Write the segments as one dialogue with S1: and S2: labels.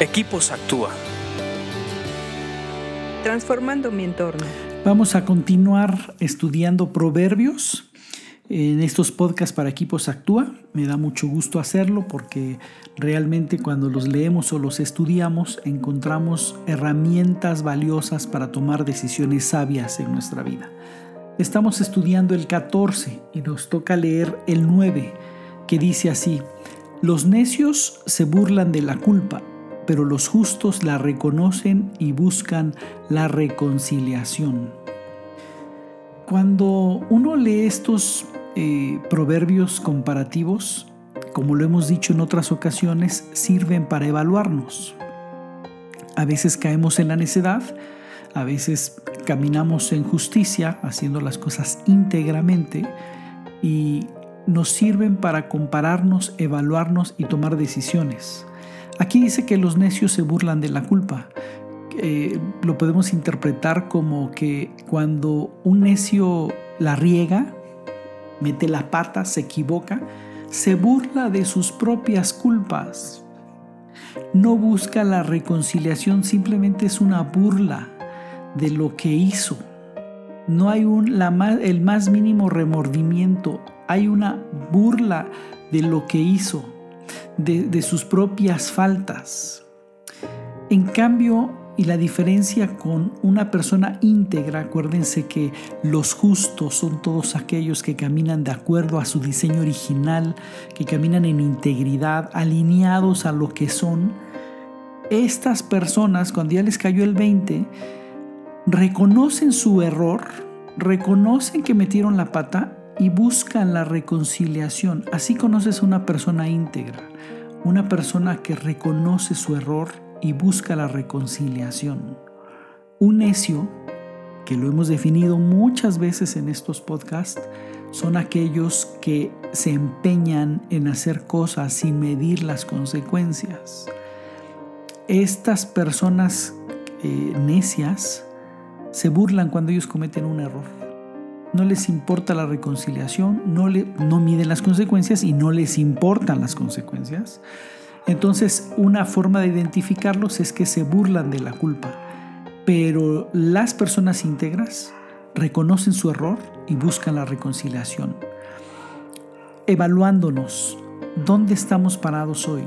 S1: Equipos Actúa.
S2: Transformando mi entorno.
S3: Vamos a continuar estudiando proverbios en estos podcasts para Equipos Actúa. Me da mucho gusto hacerlo porque realmente cuando los leemos o los estudiamos encontramos herramientas valiosas para tomar decisiones sabias en nuestra vida. Estamos estudiando el 14 y nos toca leer el 9 que dice así, los necios se burlan de la culpa pero los justos la reconocen y buscan la reconciliación. Cuando uno lee estos eh, proverbios comparativos, como lo hemos dicho en otras ocasiones, sirven para evaluarnos. A veces caemos en la necedad, a veces caminamos en justicia, haciendo las cosas íntegramente, y nos sirven para compararnos, evaluarnos y tomar decisiones. Aquí dice que los necios se burlan de la culpa. Eh, lo podemos interpretar como que cuando un necio la riega, mete la pata, se equivoca, se burla de sus propias culpas. No busca la reconciliación, simplemente es una burla de lo que hizo. No hay un, el más mínimo remordimiento, hay una burla de lo que hizo de, sus propias faltas. En cambio, y la diferencia con una persona íntegra, acuérdense que los justos son todos aquellos que caminan de acuerdo a su diseño original, que caminan en integridad, alineados a lo que son. Estas personas, cuando ya les cayó el 20, reconocen su error, reconocen que metieron la pata y buscan la reconciliación. Así conoces a una persona íntegra, una persona que reconoce su error y busca la reconciliación. Un necio, que lo hemos definido muchas veces en estos podcasts, son aquellos que se empeñan en hacer cosas sin medir las consecuencias. Estas personas eh, necias se burlan cuando ellos cometen un error no les importa la reconciliación, no, miden las consecuencias y no les importan las consecuencias. Entonces, una forma de identificarlos es que se burlan de la culpa. Pero las personas íntegras reconocen su error y buscan la reconciliación. Evaluándonos, ¿dónde estamos parados hoy?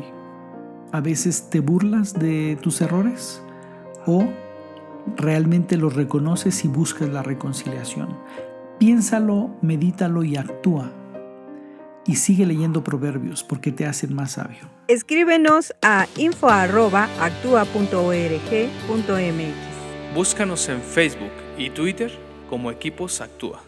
S3: A veces te burlas de tus errores o realmente los reconoces y buscas la reconciliación. Piénsalo, medítalo y actúa. Y sigue leyendo proverbios porque te hacen más sabio.
S2: Escríbenos a info.actua.org.mx.
S1: Búscanos en Facebook y Twitter como Equipos Actúa.